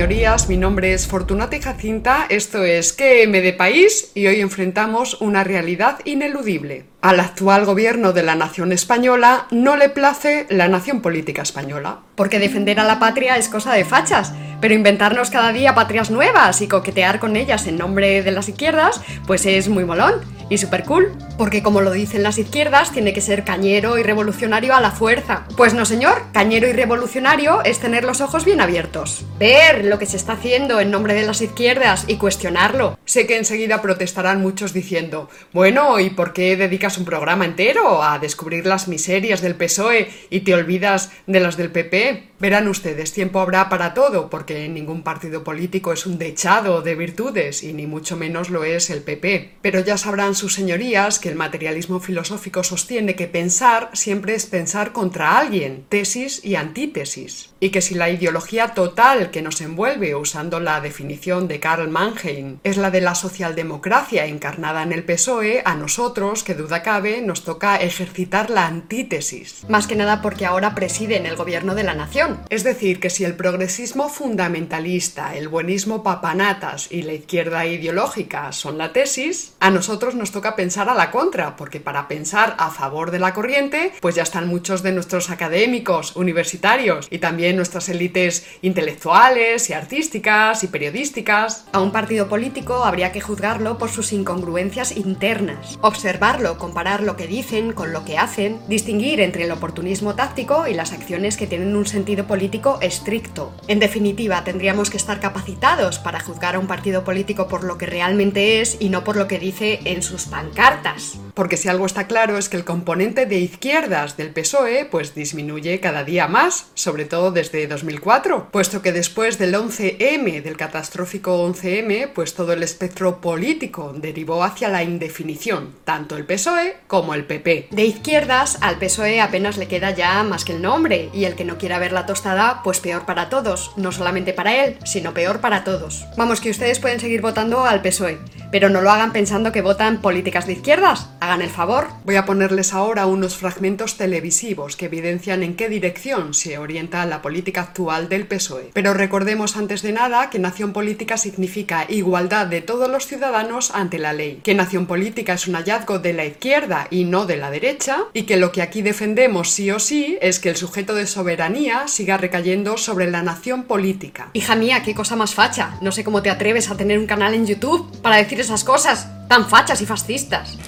Señorías. Mi nombre es Fortunata Jacinta. Esto es QM de País y hoy enfrentamos una realidad ineludible. Al actual gobierno de la nación española no le place la nación política española. Porque defender a la patria es cosa de fachas, pero inventarnos cada día patrias nuevas y coquetear con ellas en nombre de las izquierdas, pues es muy molón y súper cool. Porque como lo dicen las izquierdas, tiene que ser cañero y revolucionario a la fuerza. Pues no, señor, cañero y revolucionario es tener los ojos bien abiertos. Ver lo que se está haciendo en nombre de las izquierdas y cuestionarlo. Sé que enseguida protestarán muchos diciendo, bueno, ¿y por qué dedicas un programa entero a descubrir las miserias del PSOE y te olvidas de las del PP? Verán ustedes, tiempo habrá para todo, porque ningún partido político es un dechado de virtudes, y ni mucho menos lo es el PP. Pero ya sabrán sus señorías que el materialismo filosófico sostiene que pensar siempre es pensar contra alguien, tesis y antítesis, y que si la ideología total que nos envuelve, usando la definición de Karl Mannheim, es la de la socialdemocracia encarnada en el PSOE, a nosotros, que duda cabe, nos toca ejercitar la antítesis. Más que nada porque ahora presiden el gobierno de la nación. Es decir, que si el progresismo fundamentalista, el buenismo papanatas y la izquierda ideológica son la tesis, a nosotros nos toca pensar a la contra, porque para pensar a favor de la corriente, pues ya están muchos de nuestros académicos, universitarios y también nuestras élites intelectuales y artísticas y periodísticas. A un partido político habría que juzgarlo por sus incongruencias internas, observarlo, comparar lo que dicen con lo que hacen, distinguir entre el oportunismo táctico y las acciones que tienen un sentido político estricto. En definitiva, tendríamos que estar capacitados para juzgar a un partido político por lo que realmente es y no por lo que dice en sus pancartas. Porque si algo está claro es que el componente de izquierdas del PSOE pues disminuye cada día más, sobre todo desde 2004, puesto que después del 11M, del catastrófico 11M, pues todo el espectro político derivó hacia la indefinición, tanto el PSOE como el PP. De izquierdas al PSOE apenas le queda ya más que el nombre, y el que no quiera ver la tostada, pues peor para todos, no solamente para él, sino peor para todos. Vamos, que ustedes pueden seguir votando al PSOE, pero no lo hagan pensando que votan políticas de izquierdas, hagan el favor. Voy a ponerles ahora unos fragmentos televisivos que evidencian en qué dirección se orienta la política actual del PSOE. Pero recordemos antes de nada que nación política significa igualdad de todos los ciudadanos ante la ley, que nación política es un hallazgo de la izquierda y no de la derecha, y que lo que aquí defendemos sí o sí es que el sujeto de soberanía siga recayendo sobre la nación política. Hija mía, qué cosa más facha. No sé cómo te atreves a tener un canal en YouTube para decir esas cosas tan fachas y fascistas.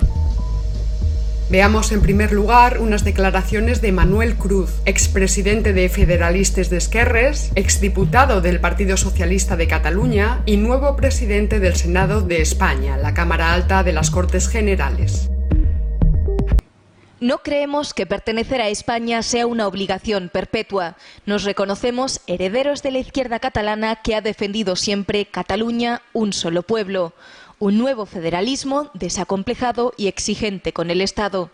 Veamos en primer lugar unas declaraciones de Manuel Cruz, expresidente de Federalistes de Esquerres, exdiputado del Partido Socialista de Cataluña y nuevo presidente del Senado de España, la Cámara Alta de las Cortes Generales. No creemos que pertenecer a España sea una obligación perpetua. Nos reconocemos herederos de la izquierda catalana que ha defendido siempre Cataluña, un solo pueblo un nuevo federalismo desacomplejado y exigente con el Estado.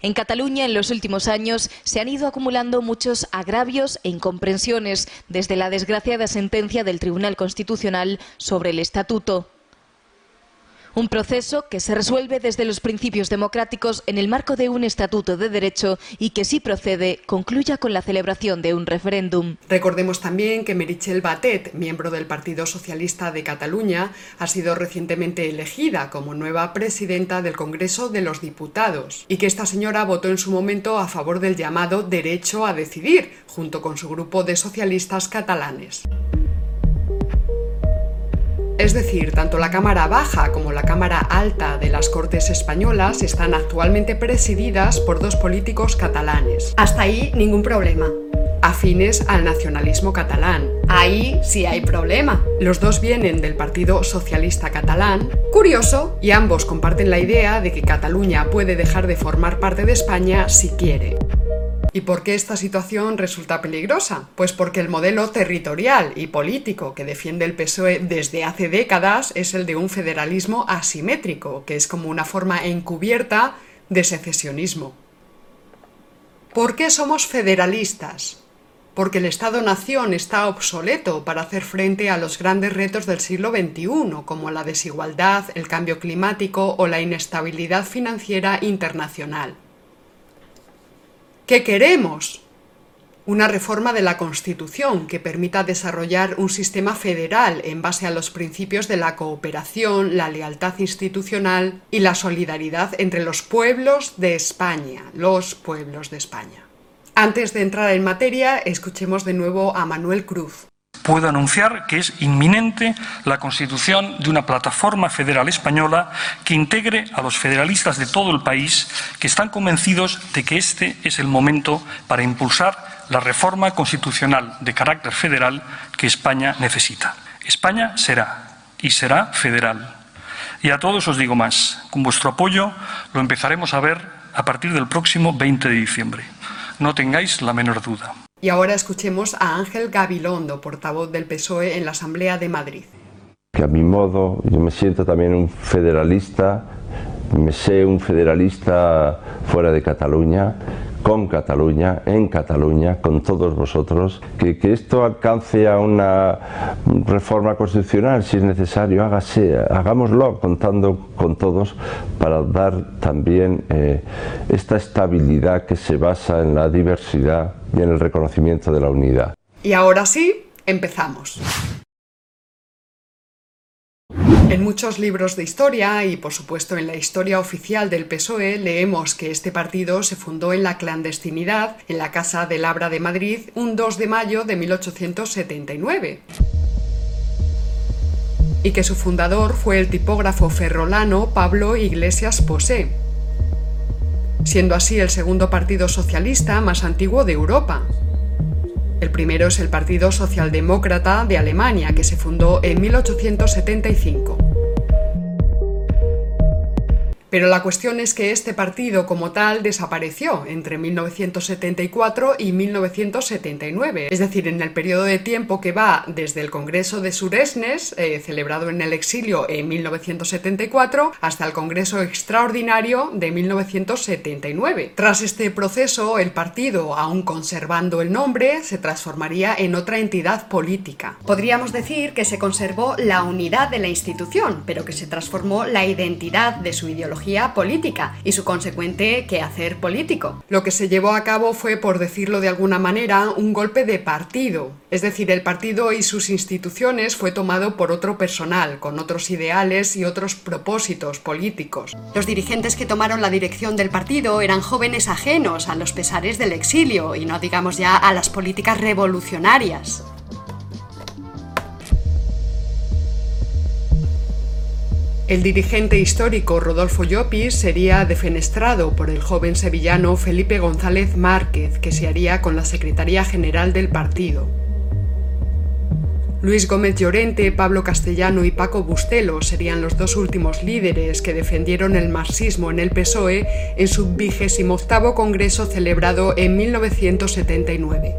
En Cataluña, en los últimos años, se han ido acumulando muchos agravios e incomprensiones desde la desgraciada sentencia del Tribunal Constitucional sobre el Estatuto. Un proceso que se resuelve desde los principios democráticos en el marco de un estatuto de derecho y que si procede concluya con la celebración de un referéndum. Recordemos también que Merichel Batet, miembro del Partido Socialista de Cataluña, ha sido recientemente elegida como nueva presidenta del Congreso de los Diputados y que esta señora votó en su momento a favor del llamado derecho a decidir, junto con su grupo de socialistas catalanes. Es decir, tanto la Cámara Baja como la Cámara Alta de las Cortes Españolas están actualmente presididas por dos políticos catalanes. Hasta ahí ningún problema. Afines al nacionalismo catalán. Ahí sí hay problema. Los dos vienen del Partido Socialista Catalán. Curioso. Y ambos comparten la idea de que Cataluña puede dejar de formar parte de España si quiere. ¿Y por qué esta situación resulta peligrosa? Pues porque el modelo territorial y político que defiende el PSOE desde hace décadas es el de un federalismo asimétrico, que es como una forma encubierta de secesionismo. ¿Por qué somos federalistas? Porque el Estado-nación está obsoleto para hacer frente a los grandes retos del siglo XXI, como la desigualdad, el cambio climático o la inestabilidad financiera internacional. ¿Qué queremos? una reforma de la Constitución que permita desarrollar un sistema federal en base a los principios de la cooperación, la lealtad institucional y la solidaridad entre los pueblos de España, los pueblos de España. Antes de entrar en materia, escuchemos de nuevo a Manuel Cruz puedo anunciar que es inminente la constitución de una plataforma federal española que integre a los federalistas de todo el país que están convencidos de que este es el momento para impulsar la reforma constitucional de carácter federal que España necesita. España será y será federal. Y a todos os digo más, con vuestro apoyo lo empezaremos a ver a partir del próximo 20 de diciembre. No tengáis la menor duda. Y ahora escuchemos a Ángel Gabilondo, portavoz del PSOE en la Asamblea de Madrid. Que a mi modo yo me siento también un federalista, me sé un federalista fuera de Cataluña, con Cataluña, en Cataluña, con todos vosotros, que, que, esto alcance a una reforma constitucional si es necesario, hágase, hagámoslo contando con todos para dar también eh, esta estabilidad que se basa en la diversidad y en el reconocimiento de la unidad. Y ahora sí, empezamos. En muchos libros de historia y por supuesto en la historia oficial del PSOE leemos que este partido se fundó en la clandestinidad en la Casa de Labra de Madrid un 2 de mayo de 1879 y que su fundador fue el tipógrafo ferrolano Pablo Iglesias Posé, siendo así el segundo partido socialista más antiguo de Europa. El primero es el Partido Socialdemócrata de Alemania, que se fundó en 1875. Pero la cuestión es que este partido como tal desapareció entre 1974 y 1979, es decir, en el periodo de tiempo que va desde el Congreso de Suresnes, eh, celebrado en el exilio en 1974, hasta el Congreso Extraordinario de 1979. Tras este proceso, el partido, aún conservando el nombre, se transformaría en otra entidad política. Podríamos decir que se conservó la unidad de la institución, pero que se transformó la identidad de su política y su consecuente quehacer político. Lo que se llevó a cabo fue, por decirlo de alguna manera, un golpe de partido. Es decir, el partido y sus instituciones fue tomado por otro personal, con otros ideales y otros propósitos políticos. Los dirigentes que tomaron la dirección del partido eran jóvenes ajenos a los pesares del exilio y no digamos ya a las políticas revolucionarias. El dirigente histórico Rodolfo Llopis sería defenestrado por el joven sevillano Felipe González Márquez, que se haría con la Secretaría General del partido. Luis Gómez Llorente, Pablo Castellano y Paco Bustelo serían los dos últimos líderes que defendieron el marxismo en el PSOE en su vigésimo octavo congreso celebrado en 1979.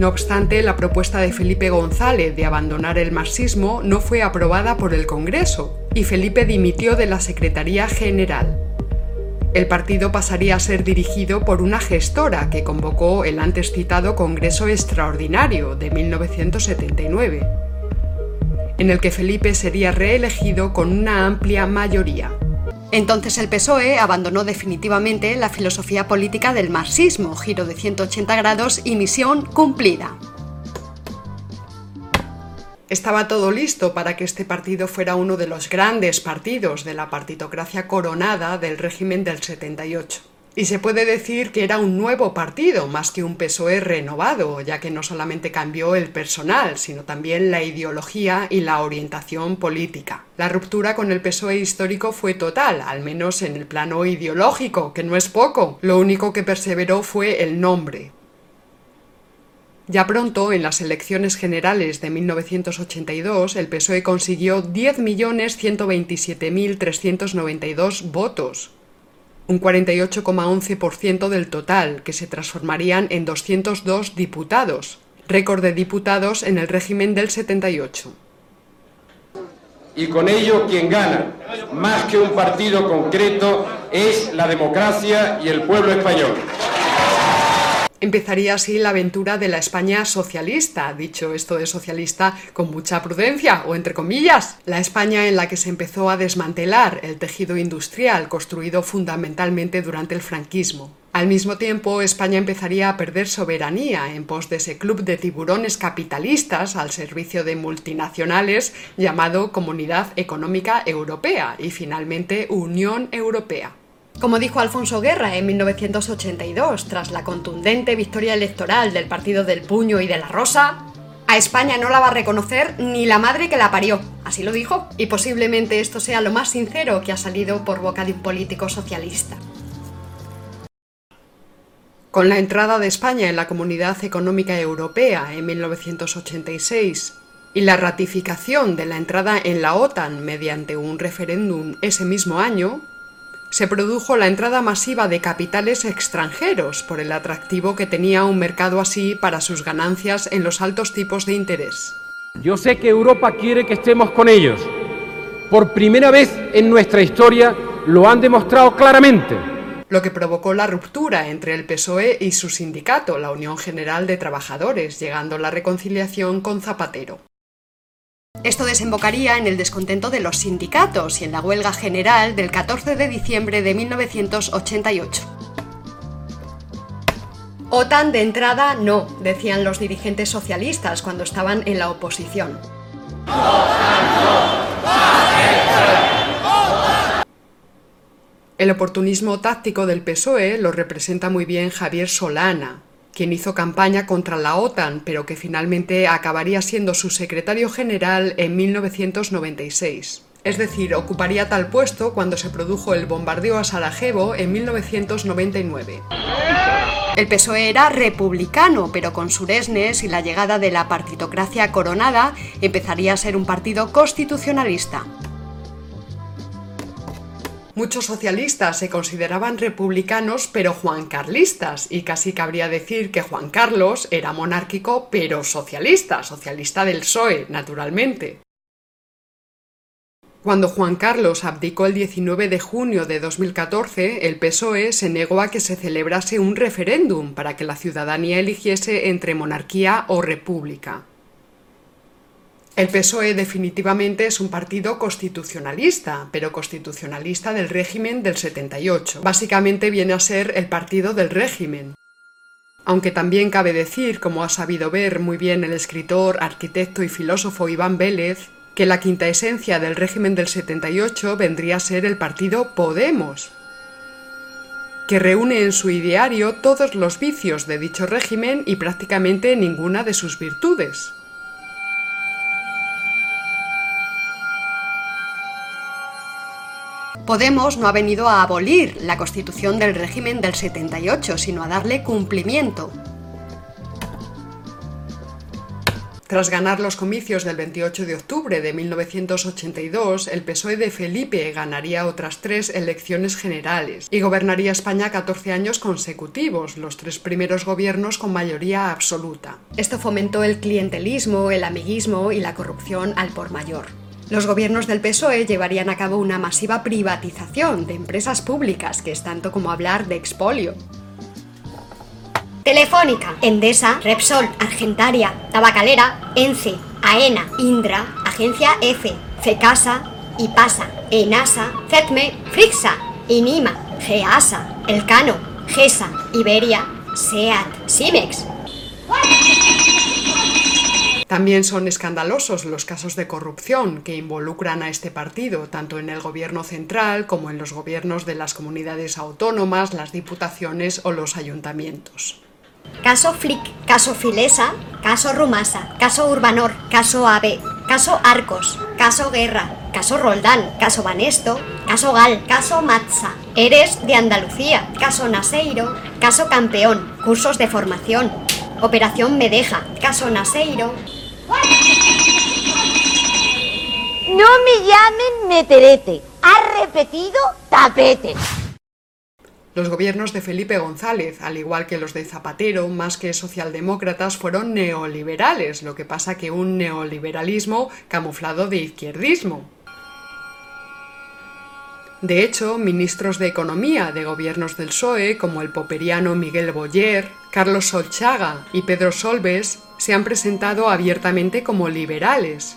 No obstante, la propuesta de Felipe González de abandonar el marxismo no fue aprobada por el Congreso y Felipe dimitió de la Secretaría General. El partido pasaría a ser dirigido por una gestora que convocó el antes citado Congreso Extraordinario de 1979, en el que Felipe sería reelegido con una amplia mayoría. Entonces el PSOE abandonó definitivamente la filosofía política del marxismo, giro de 180 grados y misión cumplida. Estaba todo listo para que este partido fuera uno de los grandes partidos de la partitocracia coronada del régimen del 78. Y se puede decir que era un nuevo partido, más que un PSOE renovado, ya que no solamente cambió el personal, sino también la ideología y la orientación política. La ruptura con el PSOE histórico fue total, al menos en el plano ideológico, que no es poco. Lo único que perseveró fue el nombre. Ya pronto, en las elecciones generales de 1982, el PSOE consiguió 10.127.392 votos, un 48,11% del total, que se transformarían en 202 diputados, récord de diputados en el régimen del 78. Y con ello quien gana, más que un partido concreto, es la democracia y el pueblo español. Empezaría así la aventura de la España socialista, dicho esto de socialista con mucha prudencia o entre comillas, la España en la que se empezó a desmantelar el tejido industrial construido fundamentalmente durante el franquismo. Al mismo tiempo, España empezaría a perder soberanía en pos de ese club de tiburones capitalistas al servicio de multinacionales llamado Comunidad Económica Europea y finalmente Unión Europea. Como dijo Alfonso Guerra en 1982, tras la contundente victoria electoral del Partido del Puño y de la Rosa, a España no la va a reconocer ni la madre que la parió. Así lo dijo. Y posiblemente esto sea lo más sincero que ha salido por boca de un político socialista. Con la entrada de España en la Comunidad Económica Europea en 1986 y la ratificación de la entrada en la OTAN mediante un referéndum ese mismo año, se produjo la entrada masiva de capitales extranjeros por el atractivo que tenía un mercado así para sus ganancias en los altos tipos de interés. Yo sé que Europa quiere que estemos con ellos. Por primera vez en nuestra historia lo han demostrado claramente. Lo que provocó la ruptura entre el PSOE y su sindicato, la Unión General de Trabajadores, llegando a la reconciliación con Zapatero. Esto desembocaría en el descontento de los sindicatos y en la huelga general del 14 de diciembre de 1988. OTAN de entrada no, decían los dirigentes socialistas cuando estaban en la oposición. El oportunismo táctico del PSOE lo representa muy bien Javier Solana, quien hizo campaña contra la OTAN, pero que finalmente acabaría siendo su secretario general en 1996. Es decir, ocuparía tal puesto cuando se produjo el bombardeo a Sarajevo en 1999. El PSOE era republicano, pero con Suresnes y la llegada de la partitocracia coronada empezaría a ser un partido constitucionalista. Muchos socialistas se consideraban republicanos pero juancarlistas y casi cabría decir que Juan Carlos era monárquico pero socialista, socialista del PSOE, naturalmente. Cuando Juan Carlos abdicó el 19 de junio de 2014, el PSOE se negó a que se celebrase un referéndum para que la ciudadanía eligiese entre monarquía o república. El PSOE definitivamente es un partido constitucionalista, pero constitucionalista del régimen del 78. Básicamente viene a ser el partido del régimen. Aunque también cabe decir, como ha sabido ver muy bien el escritor, arquitecto y filósofo Iván Vélez, que la quinta esencia del régimen del 78 vendría a ser el partido Podemos, que reúne en su ideario todos los vicios de dicho régimen y prácticamente ninguna de sus virtudes. Podemos no ha venido a abolir la constitución del régimen del 78, sino a darle cumplimiento. Tras ganar los comicios del 28 de octubre de 1982, el PSOE de Felipe ganaría otras tres elecciones generales y gobernaría España 14 años consecutivos, los tres primeros gobiernos con mayoría absoluta. Esto fomentó el clientelismo, el amiguismo y la corrupción al por mayor. Los gobiernos del PSOE llevarían a cabo una masiva privatización de empresas públicas, que es tanto como hablar de expolio. Telefónica, Endesa, Repsol, Argentaria, Tabacalera, ENCE, AENA, Indra, Agencia F, FECASA, IPASA, ENASA, CETME, FRIXA, INIMA, GEASA, Elcano, GESA, Iberia, SEAT, SIMEX. También son escandalosos los casos de corrupción que involucran a este partido, tanto en el gobierno central como en los gobiernos de las comunidades autónomas, las diputaciones o los ayuntamientos. Caso Flick, caso Filesa, caso Rumasa, caso Urbanor, caso AVE, caso Arcos, caso Guerra, caso Roldán, caso Banesto, caso Gal, caso Matza, Eres de Andalucía, caso Naseiro, caso Campeón, cursos de formación, Operación Medeja, caso Naseiro, no me llamen meterete. Ha repetido tapete. Los gobiernos de Felipe González, al igual que los de Zapatero, más que socialdemócratas, fueron neoliberales, lo que pasa que un neoliberalismo camuflado de izquierdismo. De hecho, ministros de Economía de gobiernos del PSOE, como el poperiano Miguel Boyer, Carlos Solchaga y Pedro Solbes, se han presentado abiertamente como liberales.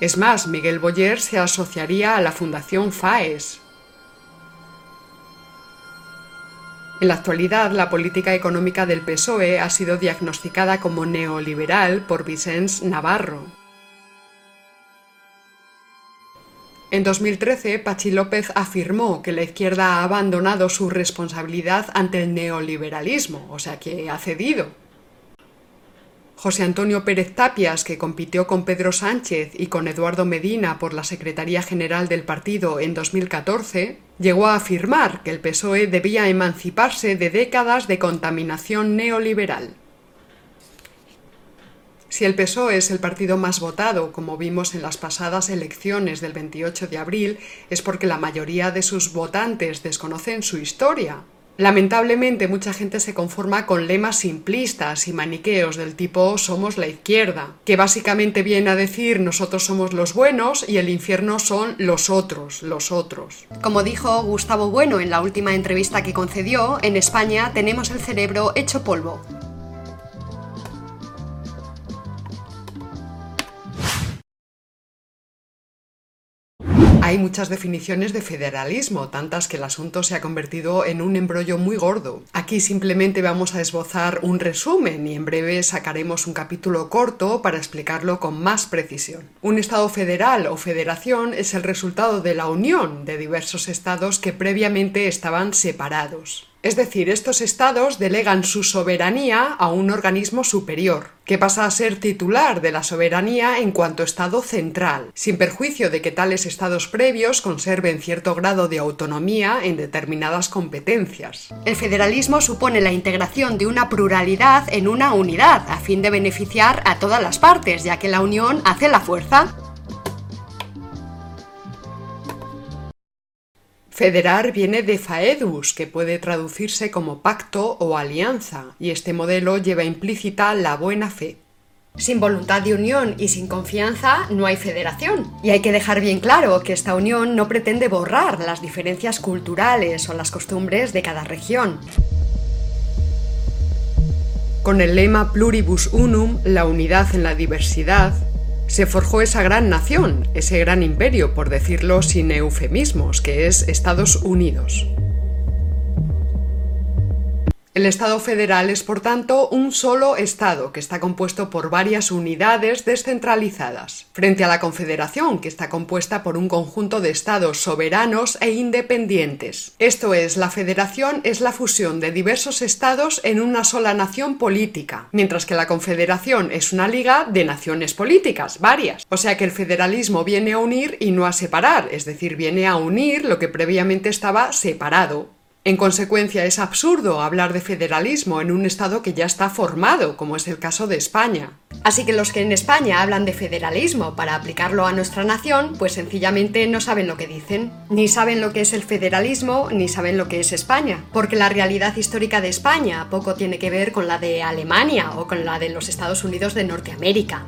Es más, Miguel Boyer se asociaría a la Fundación FAES. En la actualidad, la política económica del PSOE ha sido diagnosticada como neoliberal por Vicens Navarro. En 2013, Pachi López afirmó que la izquierda ha abandonado su responsabilidad ante el neoliberalismo, o sea que ha cedido. José Antonio Pérez Tapias, que compitió con Pedro Sánchez y con Eduardo Medina por la Secretaría General del partido en 2014, llegó a afirmar que el PSOE debía emanciparse de décadas de contaminación neoliberal. Si el PSOE es el partido más votado, como vimos en las pasadas elecciones del 28 de abril, es porque la mayoría de sus votantes desconocen su historia. Lamentablemente mucha gente se conforma con lemas simplistas y maniqueos del tipo somos la izquierda, que básicamente viene a decir nosotros somos los buenos y el infierno son los otros, los otros. Como dijo Gustavo Bueno en la última entrevista que concedió, en España tenemos el cerebro hecho polvo. Hay muchas definiciones de federalismo, tantas que el asunto se ha convertido en un embrollo muy gordo. Aquí simplemente vamos a esbozar un resumen y en breve sacaremos un capítulo corto para explicarlo con más precisión. Un Estado federal o federación es el resultado de la unión de diversos estados que previamente estaban separados. Es decir, estos estados delegan su soberanía a un organismo superior, que pasa a ser titular de la soberanía en cuanto Estado central, sin perjuicio de que tales estados previos conserven cierto grado de autonomía en determinadas competencias. El federalismo supone la integración de una pluralidad en una unidad, a fin de beneficiar a todas las partes, ya que la unión hace la fuerza. Federar viene de faedus, que puede traducirse como pacto o alianza, y este modelo lleva implícita la buena fe. Sin voluntad de unión y sin confianza no hay federación. Y hay que dejar bien claro que esta unión no pretende borrar las diferencias culturales o las costumbres de cada región. Con el lema Pluribus Unum, la unidad en la diversidad, se forjó esa gran nación, ese gran imperio, por decirlo sin eufemismos, que es Estados Unidos. El Estado federal es, por tanto, un solo Estado que está compuesto por varias unidades descentralizadas, frente a la Confederación, que está compuesta por un conjunto de Estados soberanos e independientes. Esto es, la Federación es la fusión de diversos Estados en una sola nación política, mientras que la Confederación es una liga de naciones políticas, varias. O sea que el federalismo viene a unir y no a separar, es decir, viene a unir lo que previamente estaba separado. En consecuencia, es absurdo hablar de federalismo en un Estado que ya está formado, como es el caso de España. Así que los que en España hablan de federalismo para aplicarlo a nuestra nación, pues sencillamente no saben lo que dicen. Ni saben lo que es el federalismo, ni saben lo que es España. Porque la realidad histórica de España poco tiene que ver con la de Alemania o con la de los Estados Unidos de Norteamérica.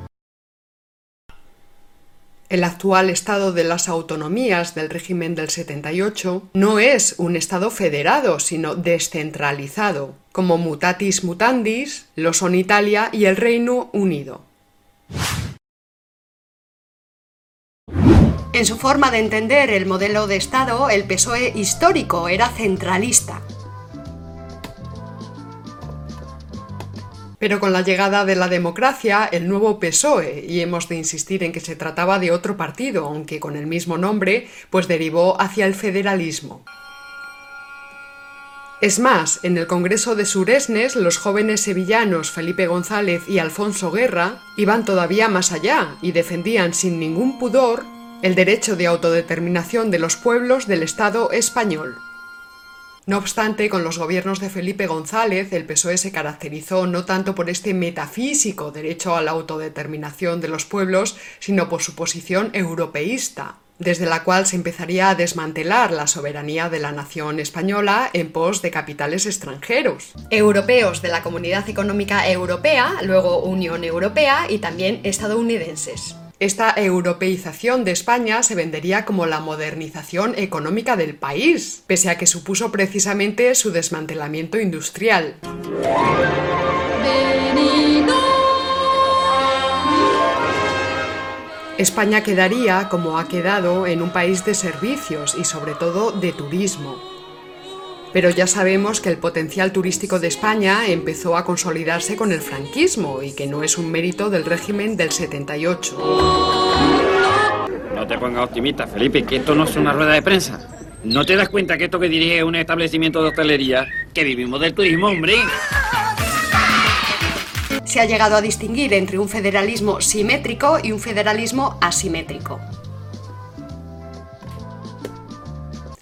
El actual estado de las autonomías del régimen del 78 no es un estado federado, sino descentralizado, como mutatis mutandis lo son Italia y el Reino Unido. En su forma de entender el modelo de Estado, el PSOE histórico era centralista, Pero con la llegada de la democracia, el nuevo PSOE, y hemos de insistir en que se trataba de otro partido, aunque con el mismo nombre, pues derivó hacia el federalismo. Es más, en el Congreso de Suresnes, los jóvenes sevillanos Felipe González y Alfonso Guerra iban todavía más allá y defendían sin ningún pudor el derecho de autodeterminación de los pueblos del Estado español. No obstante, con los gobiernos de Felipe González, el PSOE se caracterizó no tanto por este metafísico derecho a la autodeterminación de los pueblos, sino por su posición europeísta, desde la cual se empezaría a desmantelar la soberanía de la nación española en pos de capitales extranjeros. Europeos de la Comunidad Económica Europea, luego Unión Europea y también estadounidenses. Esta europeización de España se vendería como la modernización económica del país, pese a que supuso precisamente su desmantelamiento industrial. España quedaría, como ha quedado, en un país de servicios y sobre todo de turismo. Pero ya sabemos que el potencial turístico de España empezó a consolidarse con el franquismo y que no es un mérito del régimen del 78. No te pongas optimista, Felipe, que esto no es una rueda de prensa. ¿No te das cuenta que esto que dirige es un establecimiento de hostelería? Que vivimos del turismo, hombre. Se ha llegado a distinguir entre un federalismo simétrico y un federalismo asimétrico.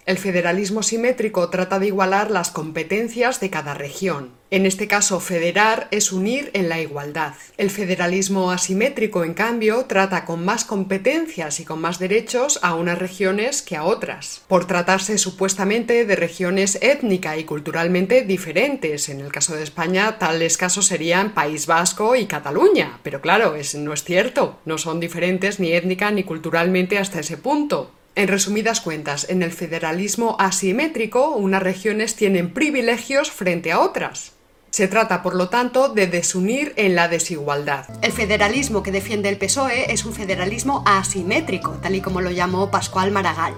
El federalismo simétrico trata de igualar las competencias de cada región. En este caso, federar es unir en la igualdad. El federalismo asimétrico, en cambio, trata con más competencias y con más derechos a unas regiones que a otras, por tratarse supuestamente de regiones étnica y culturalmente diferentes. En el caso de España, tales casos serían País Vasco y Cataluña, pero claro, es, no es cierto, no son diferentes ni étnica ni culturalmente hasta ese punto. En resumidas cuentas, en el federalismo asimétrico, unas regiones tienen privilegios frente a otras. Se trata, por lo tanto, de desunir en la desigualdad. El federalismo que defiende el PSOE es un federalismo asimétrico, tal y como lo llamó Pascual Maragall.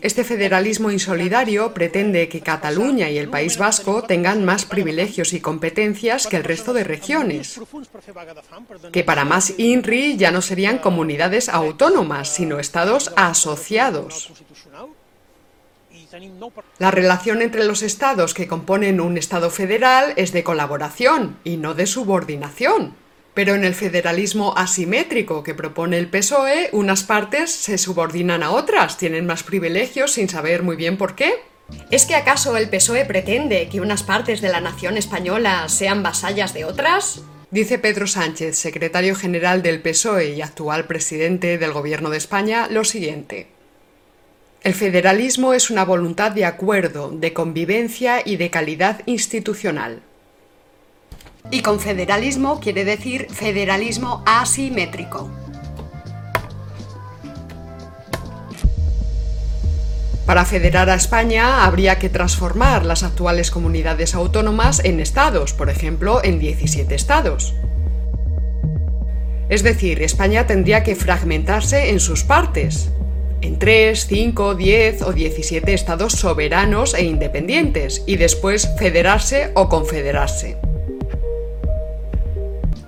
Este federalismo insolidario pretende que Cataluña y el País Vasco tengan más privilegios y competencias que el resto de regiones, que para más INRI ya no serían comunidades autónomas, sino estados asociados. La relación entre los estados que componen un estado federal es de colaboración y no de subordinación. Pero en el federalismo asimétrico que propone el PSOE, unas partes se subordinan a otras, tienen más privilegios sin saber muy bien por qué. ¿Es que acaso el PSOE pretende que unas partes de la nación española sean vasallas de otras? Dice Pedro Sánchez, secretario general del PSOE y actual presidente del Gobierno de España, lo siguiente. El federalismo es una voluntad de acuerdo, de convivencia y de calidad institucional. Y con federalismo quiere decir federalismo asimétrico. Para federar a España habría que transformar las actuales comunidades autónomas en estados, por ejemplo, en 17 estados. Es decir, España tendría que fragmentarse en sus partes, en 3, 5, 10 o 17 estados soberanos e independientes, y después federarse o confederarse.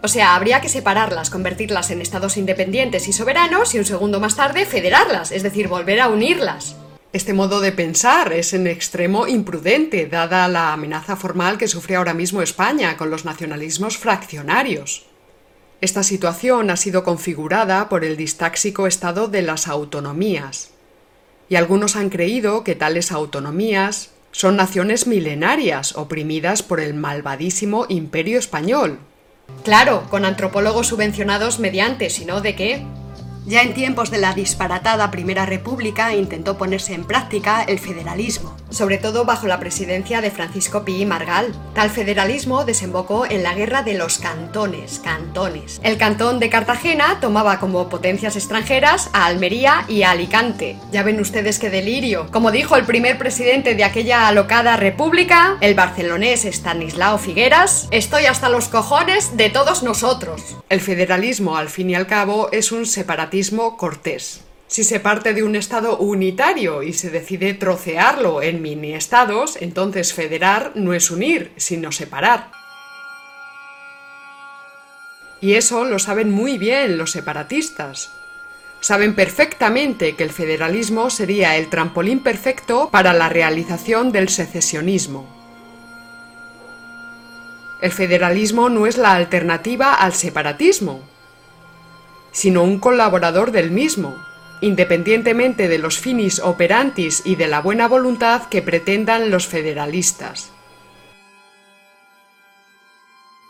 O sea, habría que separarlas, convertirlas en estados independientes y soberanos y un segundo más tarde federarlas, es decir, volver a unirlas. Este modo de pensar es en extremo imprudente, dada la amenaza formal que sufre ahora mismo España con los nacionalismos fraccionarios. Esta situación ha sido configurada por el distáxico estado de las autonomías. Y algunos han creído que tales autonomías son naciones milenarias oprimidas por el malvadísimo imperio español, Claro, con antropólogos subvencionados mediante, sino de qué. Ya en tiempos de la disparatada Primera República intentó ponerse en práctica el federalismo, sobre todo bajo la presidencia de Francisco Pi Margal. Tal federalismo desembocó en la Guerra de los Cantones, cantones. El cantón de Cartagena tomaba como potencias extranjeras a Almería y a Alicante. Ya ven ustedes qué delirio. Como dijo el primer presidente de aquella alocada república, el barcelonés Stanislao Figueras, estoy hasta los cojones de todos nosotros. El federalismo, al fin y al cabo, es un separatismo cortés. Si se parte de un Estado unitario y se decide trocearlo en mini-estados, entonces federar no es unir, sino separar. Y eso lo saben muy bien los separatistas. Saben perfectamente que el federalismo sería el trampolín perfecto para la realización del secesionismo. El federalismo no es la alternativa al separatismo, sino un colaborador del mismo, independientemente de los finis operantis y de la buena voluntad que pretendan los federalistas.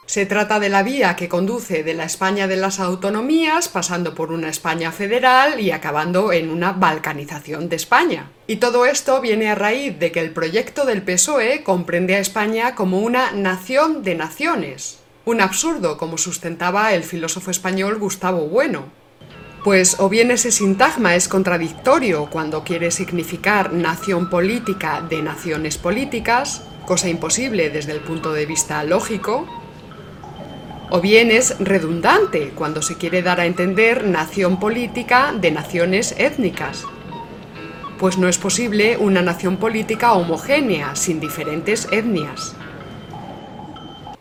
Se trata de la vía que conduce de la España de las autonomías, pasando por una España federal y acabando en una balcanización de España. Y todo esto viene a raíz de que el proyecto del PSOE comprende a España como una nación de naciones, un absurdo como sustentaba el filósofo español Gustavo Bueno. Pues o bien ese sintagma es contradictorio cuando quiere significar nación política de naciones políticas, cosa imposible desde el punto de vista lógico, o bien es redundante cuando se quiere dar a entender nación política de naciones étnicas. pues no es posible una nación política homogénea, sin diferentes etnias.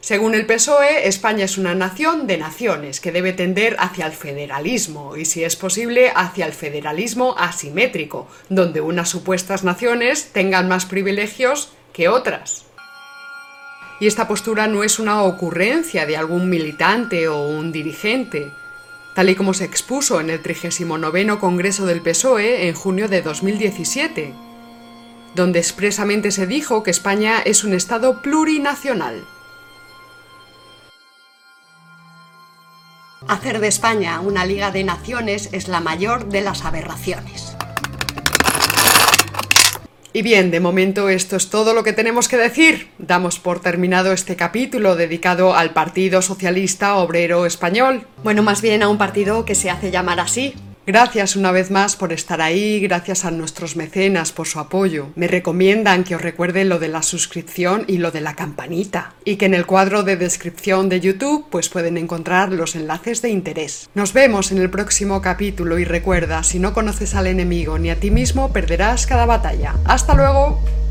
Según el PSOE, España es una nación de naciones que debe tender hacia el federalismo y, si es posible, hacia el federalismo asimétrico, donde unas supuestas naciones tengan más privilegios que otras. Y esta postura no es una ocurrencia de algún militante o un dirigente, tal y como se expuso en el 39 Congreso del PSOE en junio de 2017, donde expresamente se dijo que España es un Estado plurinacional. Hacer de España una liga de naciones es la mayor de las aberraciones. Y bien, de momento esto es todo lo que tenemos que decir. Damos por terminado este capítulo dedicado al Partido Socialista Obrero Español. Bueno, más bien a un partido que se hace llamar así, Gracias una vez más por estar ahí, gracias a nuestros mecenas por su apoyo. Me recomiendan que os recuerde lo de la suscripción y lo de la campanita. Y que en el cuadro de descripción de YouTube pues pueden encontrar los enlaces de interés. Nos vemos en el próximo capítulo y recuerda, si no conoces al enemigo ni a ti mismo, perderás cada batalla. ¡Hasta luego!